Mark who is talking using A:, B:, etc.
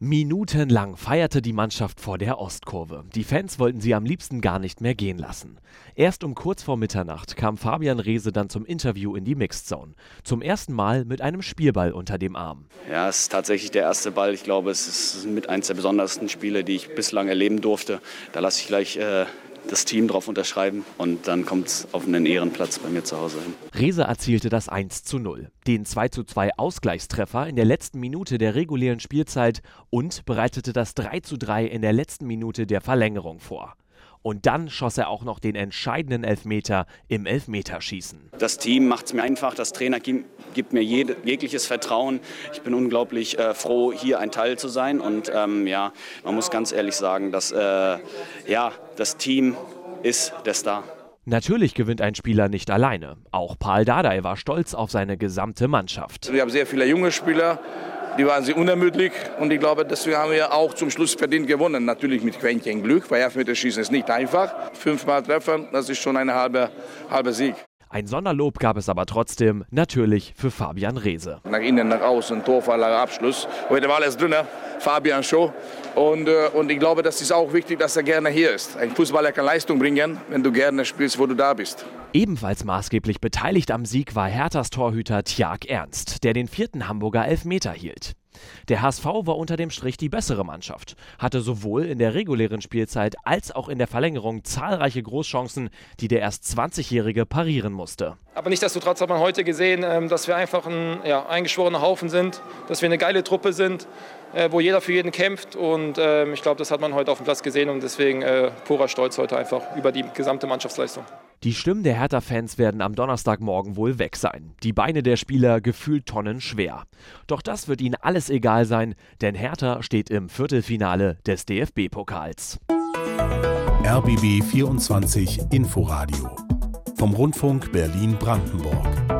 A: Minutenlang feierte die Mannschaft vor der Ostkurve. Die Fans wollten sie am liebsten gar nicht mehr gehen lassen. Erst um kurz vor Mitternacht kam Fabian Reese dann zum Interview in die Mixed Zone. Zum ersten Mal mit einem Spielball unter dem Arm.
B: Ja, es ist tatsächlich der erste Ball. Ich glaube, es ist mit eines der besondersten Spiele, die ich bislang erleben durfte. Da lasse ich gleich äh, das Team drauf unterschreiben und dann kommt es auf einen Ehrenplatz bei mir zu Hause hin.
A: Rese erzielte das 1 zu 0, den 2 zu 2 Ausgleichstreffer in der letzten Minute der regulären Spielzeit und bereitete das 3 zu 3 in der letzten Minute der Verlängerung vor. Und dann schoss er auch noch den entscheidenden Elfmeter im Elfmeterschießen.
B: Das Team macht es mir einfach, das Trainer gibt mir jede, jegliches Vertrauen. Ich bin unglaublich äh, froh, hier ein Teil zu sein. Und ähm, ja, man muss ganz ehrlich sagen, dass äh, ja, das Team ist der Star.
A: Natürlich gewinnt ein Spieler nicht alleine. Auch Paul Dardai war stolz auf seine gesamte Mannschaft.
C: Wir haben sehr viele junge Spieler, die waren sehr unermüdlich und ich glaube, deswegen haben wir auch zum Schluss verdient gewonnen. Natürlich mit Quäntchen Glück, weil Elfmeterschießen ist nicht einfach. Fünfmal treffen, das ist schon ein halber, halber Sieg.
A: Ein Sonderlob gab es aber trotzdem natürlich für Fabian Reese.
C: Nach innen, nach außen, Torvorlage, Abschluss. Heute war alles drin, Fabian Show. Und, äh, und ich glaube, das ist auch wichtig, dass er gerne hier ist. Ein Fußballer kann Leistung bringen, wenn du gerne spielst, wo du da bist.
A: Ebenfalls maßgeblich beteiligt am Sieg war Herthas Torhüter Tjark Ernst, der den vierten Hamburger Elfmeter hielt. Der HSV war unter dem Strich die bessere Mannschaft, hatte sowohl in der regulären Spielzeit als auch in der Verlängerung zahlreiche Großchancen, die der erst 20-Jährige parieren musste.
D: Aber nichtsdestotrotz hat man heute gesehen, ähm, dass wir einfach ein ja, eingeschworener Haufen sind, dass wir eine geile Truppe sind, äh, wo jeder für jeden kämpft. Und ähm, ich glaube, das hat man heute auf dem Platz gesehen und deswegen äh, purer Stolz heute einfach über die gesamte Mannschaftsleistung.
A: Die Stimmen der Hertha-Fans werden am Donnerstagmorgen wohl weg sein. Die Beine der Spieler gefühlt tonnenschwer. Doch das wird ihnen alles egal sein, denn Hertha steht im Viertelfinale des DFB-Pokals.
E: RBB 24 Inforadio vom Rundfunk Berlin-Brandenburg.